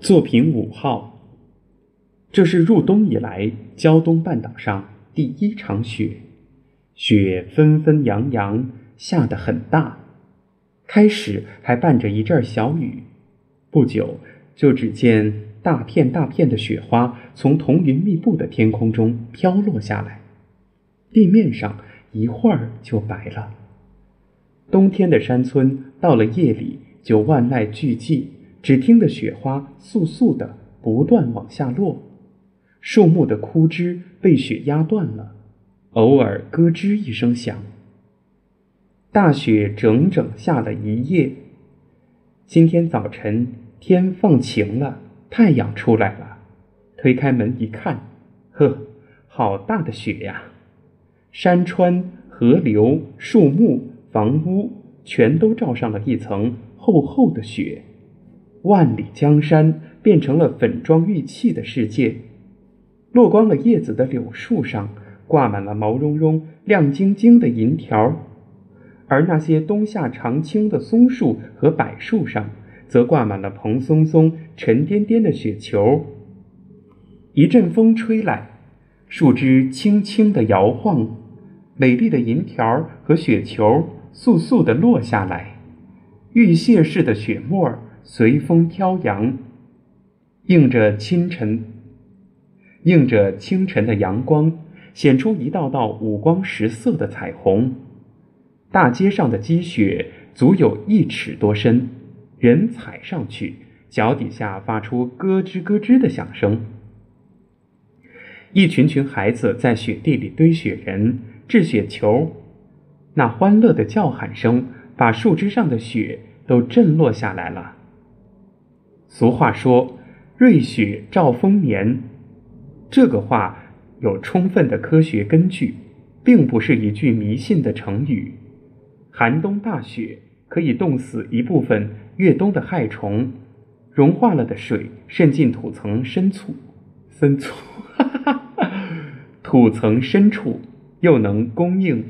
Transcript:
作品五号，这是入冬以来胶东半岛上第一场雪，雪纷纷扬扬，下得很大，开始还伴着一阵小雨，不久就只见大片大片的雪花从彤云密布的天空中飘落下来，地面上一会儿就白了。冬天的山村到了夜里就万籁俱寂。只听得雪花簌簌的不断往下落，树木的枯枝被雪压断了，偶尔咯吱一声响。大雪整整下了一夜。今天早晨天放晴了，太阳出来了。推开门一看，呵，好大的雪呀！山川、河流、树木、房屋，全都罩上了一层厚厚的雪。万里江山变成了粉妆玉砌的世界，落光了叶子的柳树上挂满了毛茸茸、亮晶晶的银条，而那些冬夏常青的松树和柏树上，则挂满了蓬松松、沉甸甸的雪球。一阵风吹来，树枝轻轻地摇晃，美丽的银条和雪球簌簌地落下来，玉屑似的雪沫。随风飘扬，映着清晨，映着清晨的阳光，显出一道道五光十色的彩虹。大街上的积雪足有一尺多深，人踩上去，脚底下发出咯吱咯吱的响声。一群群孩子在雪地里堆雪人、掷雪球，那欢乐的叫喊声把树枝上的雪都震落下来了。俗话说“瑞雪兆丰年”，这个话有充分的科学根据，并不是一句迷信的成语。寒冬大雪可以冻死一部分越冬的害虫，融化了的水渗进土层深处，深处，哈 哈土层深处又能供应